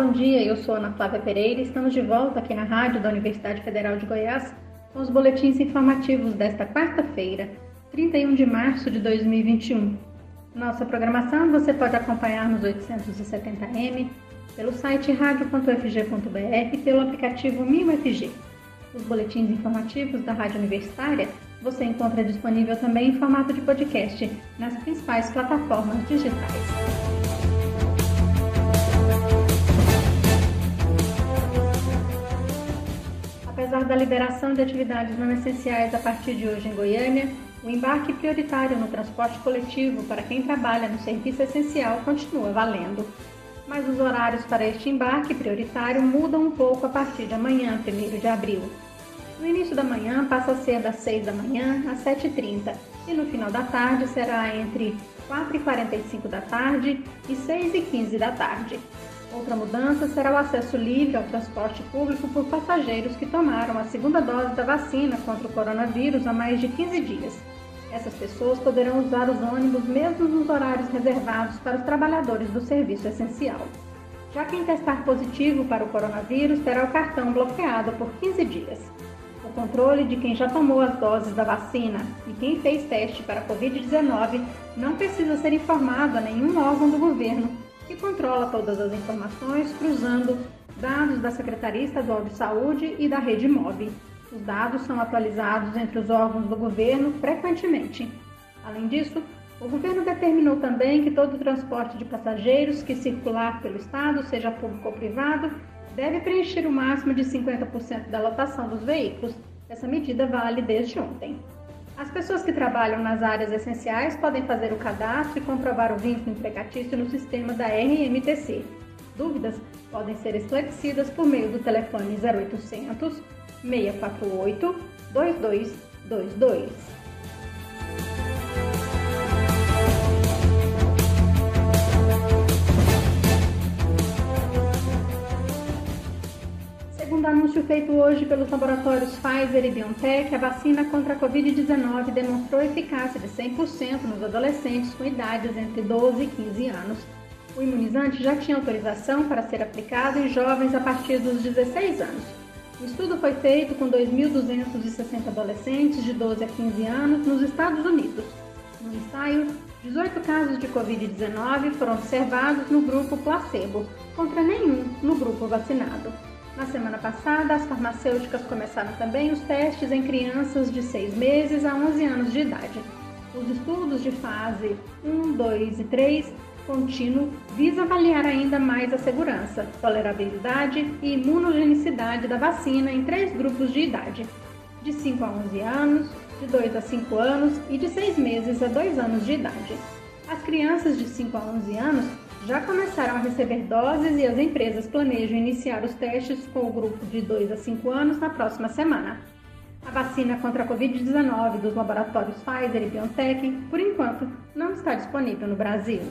bom dia. Eu sou Ana Flávia Pereira e estamos de volta aqui na rádio da Universidade Federal de Goiás com os boletins informativos desta quarta-feira, 31 de março de 2021. Nossa programação você pode acompanhar nos 870m, pelo site radio.fg.br e pelo aplicativo MinUFG. Os boletins informativos da Rádio Universitária você encontra disponível também em formato de podcast nas principais plataformas digitais. Apesar da liberação de atividades não essenciais a partir de hoje em Goiânia, o embarque prioritário no transporte coletivo para quem trabalha no serviço essencial continua valendo. Mas os horários para este embarque prioritário mudam um pouco a partir de amanhã, 1 de abril. No início da manhã passa a ser das 6 da manhã às 7h30 e no final da tarde será entre 4h45 da tarde e 6h15 da tarde. Outra mudança será o acesso livre ao transporte público por passageiros que tomaram a segunda dose da vacina contra o coronavírus há mais de 15 dias. Essas pessoas poderão usar os ônibus mesmo nos horários reservados para os trabalhadores do serviço essencial. Já quem testar positivo para o coronavírus terá o cartão bloqueado por 15 dias. O controle de quem já tomou as doses da vacina e quem fez teste para a Covid-19 não precisa ser informado a nenhum órgão do governo que controla todas as informações cruzando dados da Secretaria Estadual de Saúde e da Rede MOB. Os dados são atualizados entre os órgãos do governo frequentemente. Além disso, o governo determinou também que todo transporte de passageiros que circular pelo estado, seja público ou privado, deve preencher o máximo de 50% da lotação dos veículos. Essa medida vale desde ontem. As pessoas que trabalham nas áreas essenciais podem fazer o cadastro e comprovar o vínculo empregatício no sistema da RMTC. Dúvidas podem ser esclarecidas por meio do telefone 0800 648 2222. Segundo anúncio feito hoje pelos laboratórios Pfizer e BioNTech, a vacina contra a Covid-19 demonstrou eficácia de 100% nos adolescentes com idades entre 12 e 15 anos. O imunizante já tinha autorização para ser aplicado em jovens a partir dos 16 anos. O estudo foi feito com 2.260 adolescentes de 12 a 15 anos nos Estados Unidos. No ensaio, 18 casos de Covid-19 foram observados no grupo placebo, contra nenhum no grupo vacinado. Na semana passada, as farmacêuticas começaram também os testes em crianças de 6 meses a 11 anos de idade. Os estudos de fase 1, 2 e 3 contínuo visam avaliar ainda mais a segurança, tolerabilidade e imunogenicidade da vacina em três grupos de idade: de 5 a 11 anos, de 2 a 5 anos e de 6 meses a 2 anos de idade. As crianças de 5 a 11 anos já começaram a receber doses e as empresas planejam iniciar os testes com o grupo de 2 a 5 anos na próxima semana. A vacina contra a Covid-19 dos laboratórios Pfizer e BioNTech, por enquanto, não está disponível no Brasil.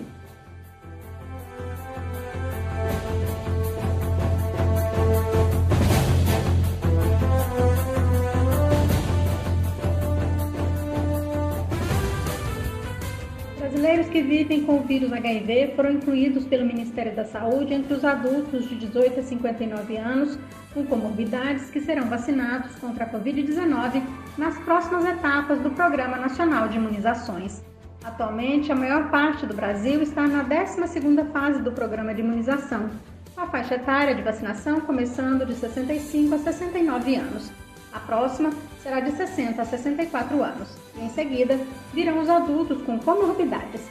Brasileiros que vivem com o vírus HIV foram incluídos pelo Ministério da Saúde entre os adultos de 18 a 59 anos com comorbidades que serão vacinados contra a Covid-19 nas próximas etapas do Programa Nacional de Imunizações. Atualmente, a maior parte do Brasil está na 12ª fase do programa de imunização, a faixa etária de vacinação começando de 65 a 69 anos. A próxima será de 60 a 64 anos e, em seguida, virão os adultos com comorbidades.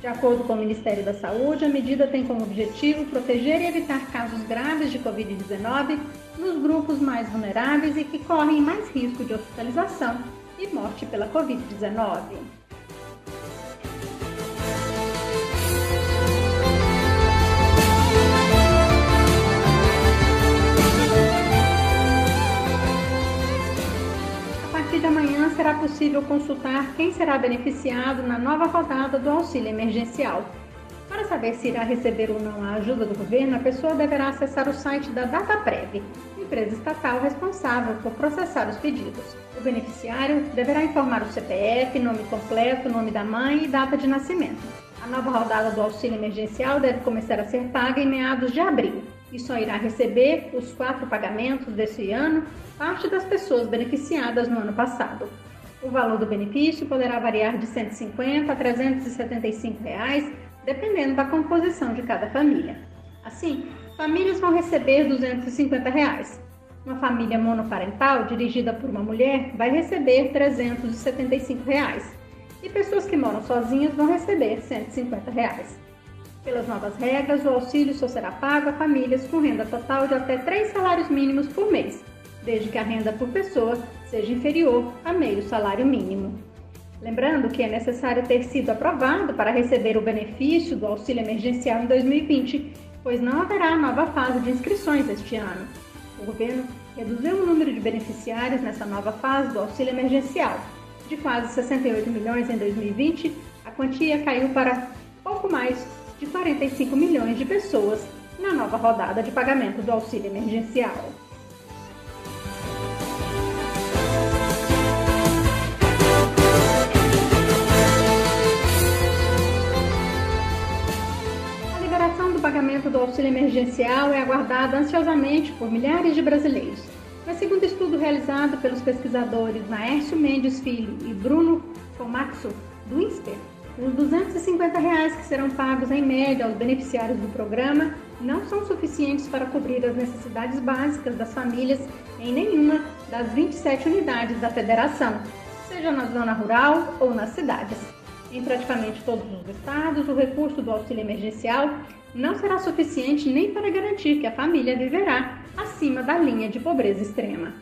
De acordo com o Ministério da Saúde, a medida tem como objetivo proteger e evitar casos graves de Covid-19 nos grupos mais vulneráveis e que correm mais risco de hospitalização e morte pela Covid-19. Possível consultar quem será beneficiado na nova rodada do auxílio emergencial. Para saber se irá receber ou não a ajuda do governo, a pessoa deverá acessar o site da DataPrev, empresa estatal responsável por processar os pedidos. O beneficiário deverá informar o CPF, nome completo, nome da mãe e data de nascimento. A nova rodada do auxílio emergencial deve começar a ser paga em meados de abril. e só irá receber os quatro pagamentos desse ano parte das pessoas beneficiadas no ano passado. O valor do benefício poderá variar de R$ 150 a 375 reais, dependendo da composição de cada família. Assim, famílias vão receber 250 reais. Uma família monoparental dirigida por uma mulher vai receber 375 reais, e pessoas que moram sozinhas vão receber 150 reais. Pelas novas regras, o auxílio só será pago a famílias com renda total de até três salários mínimos por mês, desde que a renda por pessoa seja inferior a meio salário mínimo. Lembrando que é necessário ter sido aprovado para receber o benefício do auxílio emergencial em 2020, pois não haverá nova fase de inscrições este ano. O governo reduziu o número de beneficiários nessa nova fase do auxílio emergencial. De quase 68 milhões em 2020, a quantia caiu para pouco mais de 45 milhões de pessoas na nova rodada de pagamento do auxílio emergencial. Pagamento do auxílio emergencial é aguardada ansiosamente por milhares de brasileiros. Mas segundo estudo realizado pelos pesquisadores Naércio Mendes Filho e Bruno Fomaxo, do INSPER, os 250 reais que serão pagos em média aos beneficiários do programa não são suficientes para cobrir as necessidades básicas das famílias em nenhuma das 27 unidades da federação, seja na zona rural ou nas cidades em praticamente todos os estados, o recurso do auxílio emergencial não será suficiente nem para garantir que a família viverá acima da linha de pobreza extrema.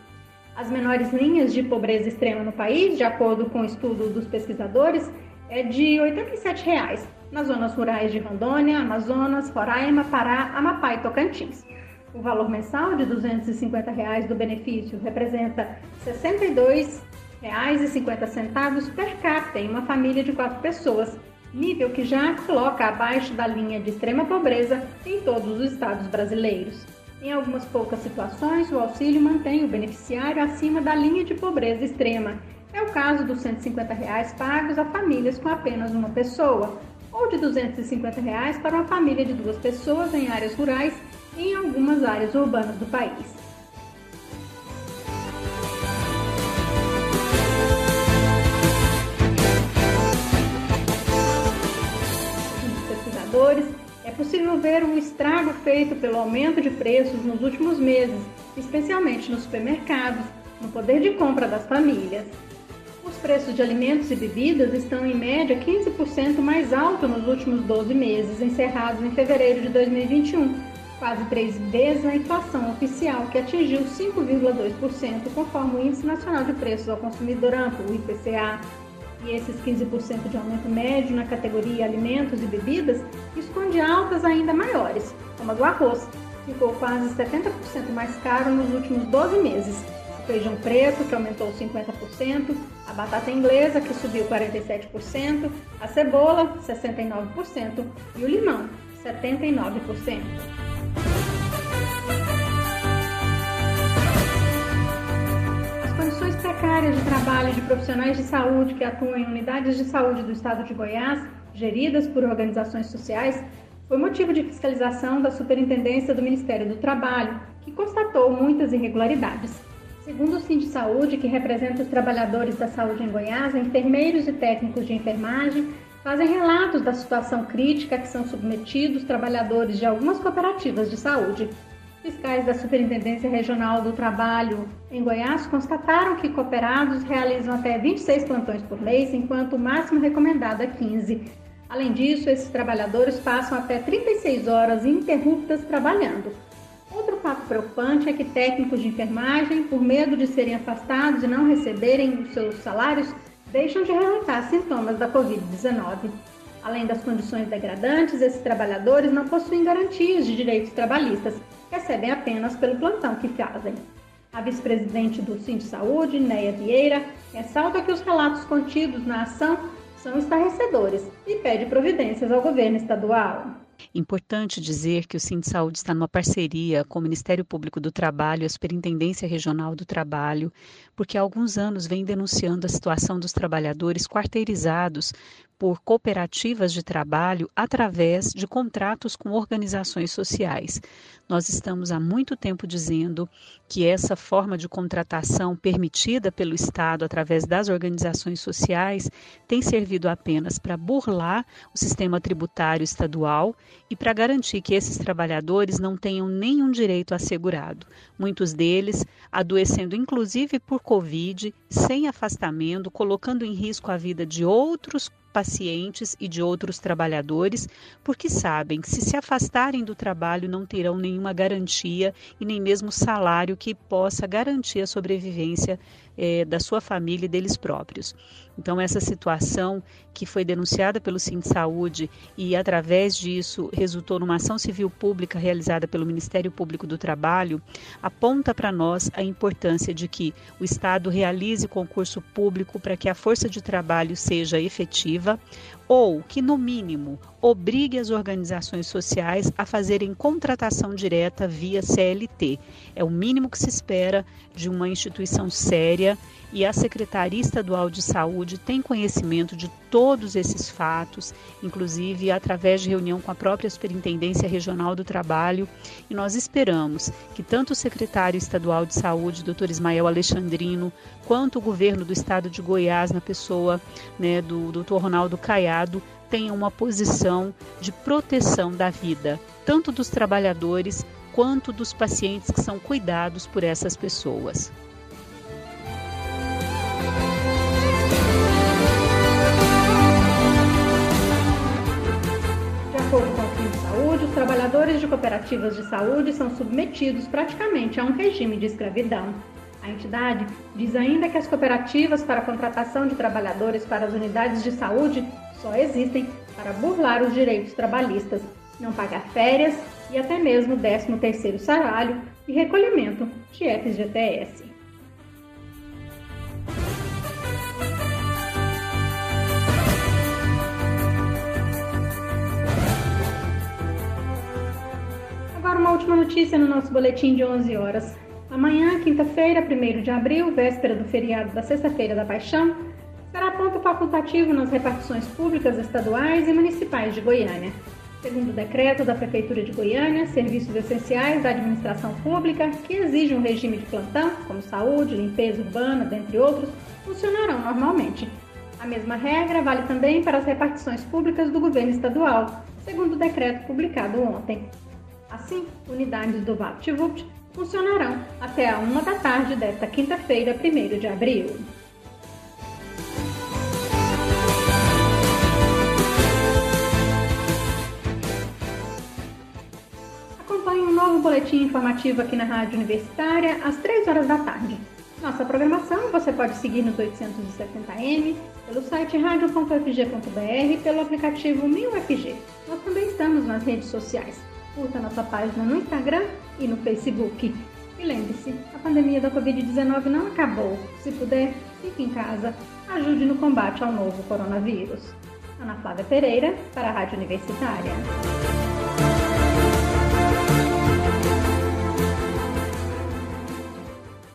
As menores linhas de pobreza extrema no país, de acordo com o estudo dos pesquisadores, é de R$ 87,00 nas zonas rurais de Rondônia, Amazonas, Roraima, Pará, Amapá e Tocantins. O valor mensal de 250 reais do benefício representa 62 R$6,50 per capita em uma família de quatro pessoas, nível que já a coloca abaixo da linha de extrema pobreza em todos os estados brasileiros. Em algumas poucas situações, o auxílio mantém o beneficiário acima da linha de pobreza extrema. É o caso dos 150 reais pagos a famílias com apenas uma pessoa, ou de 250 reais para uma família de duas pessoas em áreas rurais e em algumas áreas urbanas do país. Pesquisadores, é possível ver um estrago feito pelo aumento de preços nos últimos meses, especialmente nos supermercados, no poder de compra das famílias. Os preços de alimentos e bebidas estão em média 15% mais altos nos últimos 12 meses, encerrados em fevereiro de 2021, quase três vezes a inflação oficial, que atingiu 5,2%, conforme o Índice Nacional de Preços ao Consumidor Amplo, o IPCA. E esses 15% de aumento médio na categoria alimentos e bebidas esconde altas ainda maiores, como a do arroz, que ficou quase 70% mais caro nos últimos 12 meses, feijão preto, que aumentou 50%, a batata inglesa, que subiu 47%, a cebola, 69% e o limão, 79%. Precárias de trabalho de profissionais de saúde que atuam em unidades de saúde do estado de Goiás, geridas por organizações sociais, foi motivo de fiscalização da Superintendência do Ministério do Trabalho, que constatou muitas irregularidades. Segundo o Cinti Saúde, que representa os trabalhadores da saúde em Goiás, enfermeiros e técnicos de enfermagem fazem relatos da situação crítica que são submetidos trabalhadores de algumas cooperativas de saúde. Fiscais da Superintendência Regional do Trabalho em Goiás constataram que cooperados realizam até 26 plantões por mês, enquanto o máximo recomendado é 15. Além disso, esses trabalhadores passam até 36 horas ininterruptas trabalhando. Outro fato preocupante é que técnicos de enfermagem, por medo de serem afastados e não receberem os seus salários, deixam de relatar sintomas da Covid-19. Além das condições degradantes, esses trabalhadores não possuem garantias de direitos trabalhistas, recebem apenas pelo plantão que fazem. A vice-presidente do Cinti Saúde, Neia Vieira, ressalta que os relatos contidos na ação são estarrecedores e pede providências ao governo estadual. Importante dizer que o Sim Saúde está numa parceria com o Ministério Público do Trabalho e a Superintendência Regional do Trabalho, porque há alguns anos vem denunciando a situação dos trabalhadores quarteirizados por cooperativas de trabalho através de contratos com organizações sociais. Nós estamos há muito tempo dizendo que essa forma de contratação permitida pelo Estado através das organizações sociais tem servido apenas para burlar o sistema tributário estadual e para garantir que esses trabalhadores não tenham nenhum direito assegurado. Muitos deles adoecendo inclusive por Covid, sem afastamento, colocando em risco a vida de outros pacientes e de outros trabalhadores, porque sabem que se se afastarem do trabalho não terão nenhuma garantia e nem mesmo salário que possa garantir a sobrevivência é, da sua família e deles próprios. Então, essa situação que foi denunciada pelo Sim Saúde e, através disso, resultou numa ação civil pública realizada pelo Ministério Público do Trabalho, aponta para nós a importância de que o Estado realize concurso público para que a força de trabalho seja efetiva, narrativa, ou que, no mínimo, obrigue as organizações sociais a fazerem contratação direta via CLT. É o mínimo que se espera de uma instituição séria e a Secretaria Estadual de Saúde tem conhecimento de todos esses fatos, inclusive através de reunião com a própria Superintendência Regional do Trabalho, e nós esperamos que tanto o secretário estadual de Saúde, Dr. Ismael Alexandrino, quanto o governo do estado de Goiás, na pessoa né, do Dr. Ronaldo Caiado, tenham uma posição de proteção da vida, tanto dos trabalhadores quanto dos pacientes que são cuidados por essas pessoas. os trabalhadores de cooperativas de saúde são submetidos praticamente a um regime de escravidão. Entidade diz ainda que as cooperativas para a contratação de trabalhadores para as unidades de saúde só existem para burlar os direitos trabalhistas, não pagar férias e até mesmo 13º salário e recolhimento de FGTS. uma última notícia no nosso boletim de 11 horas. Amanhã, quinta-feira, 1 de abril, véspera do feriado da Sexta-feira da Paixão, será ponto facultativo nas repartições públicas estaduais e municipais de Goiânia. Segundo o decreto da Prefeitura de Goiânia, serviços essenciais da administração pública que exigem um regime de plantão, como saúde, limpeza urbana, dentre outros, funcionarão normalmente. A mesma regra vale também para as repartições públicas do governo estadual, segundo o decreto publicado ontem. Assim, unidades do VaptVupt funcionarão até a uma da tarde desta quinta-feira, 1 de abril. Acompanhe um novo boletim informativo aqui na Rádio Universitária às 3 horas da tarde. Nossa programação você pode seguir nos 870m, pelo site radio.fg.br e pelo aplicativo 1000FG. Nós também estamos nas redes sociais curta nossa página no Instagram e no Facebook. E lembre-se, a pandemia da Covid-19 não acabou. Se puder, fique em casa, ajude no combate ao novo coronavírus. Ana Flávia Pereira, para a Rádio Universitária.